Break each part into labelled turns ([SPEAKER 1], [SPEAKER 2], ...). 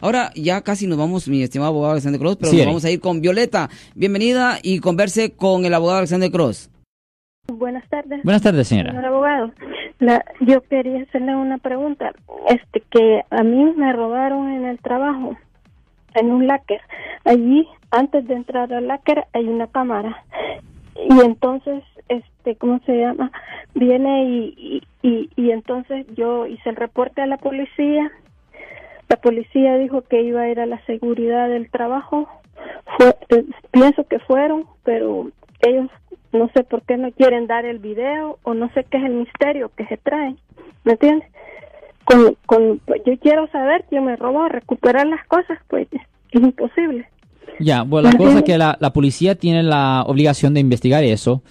[SPEAKER 1] Ahora ya casi nos vamos, mi estimado abogado Alexander Cross, pero
[SPEAKER 2] Sí,
[SPEAKER 1] nos vamos a ir con Violeta. Bienvenida y converse con el abogado Alexander Cross.
[SPEAKER 3] Buenas tardes.
[SPEAKER 2] Buenas tardes, señora.
[SPEAKER 3] Señor abogado, la, yo quería hacerle una pregunta. Este, que a mí me robaron en el trabajo, en un láker. Allí, antes de entrar al láker, hay una cámara. Y entonces, este, ¿cómo se llama? Viene y, y, y, y entonces yo hice el reporte a la policía. La policía dijo que iba a ir a la seguridad del trabajo. Fue, eh, pienso que fueron, pero ellos no sé por qué no quieren dar el video o no sé qué es el misterio que se trae, ¿me entiendes? Con, con, yo quiero saber quién me robó, recuperar las cosas, pues es imposible.
[SPEAKER 2] Ya, bueno, la cosa es que la, la policía tiene la obligación de investigar eso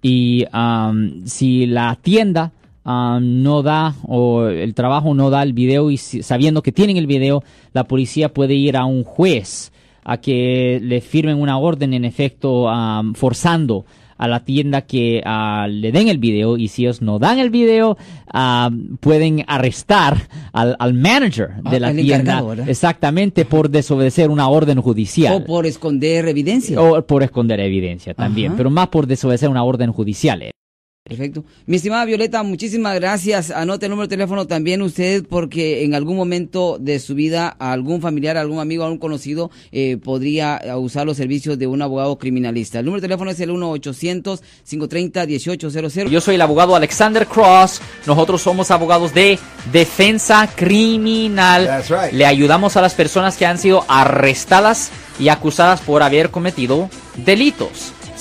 [SPEAKER 2] y am, si la tienda am, no da o el trabajo no da el video y si- sabiendo que tienen el video, la policía puede ir a un juez a que le firmen una orden en efecto am, forzando a la tienda que ah, le den el video y si ellos no dan el video ah, pueden arrestar al, al manager de
[SPEAKER 1] Ah,
[SPEAKER 2] la tienda exactamente por desobedecer una orden judicial
[SPEAKER 1] O por esconder evidencia.
[SPEAKER 2] o por esconder evidencia también,
[SPEAKER 1] Ajá.
[SPEAKER 2] pero más por desobedecer una orden judicial.
[SPEAKER 1] Perfecto. Mi estimada Violeta, muchísimas gracias. Anote el número de teléfono también usted porque en algún momento de su vida algún familiar, algún amigo, algún conocido eh, podría eh, usar los servicios de un abogado criminalista. El número de teléfono es el 1-800-530-1800.
[SPEAKER 2] Yo soy el abogado Alexander Cross. Nosotros somos abogados de defensa criminal.
[SPEAKER 4] That's right.
[SPEAKER 2] Le ayudamos a las personas que han sido arrestadas y acusadas por haber cometido delitos.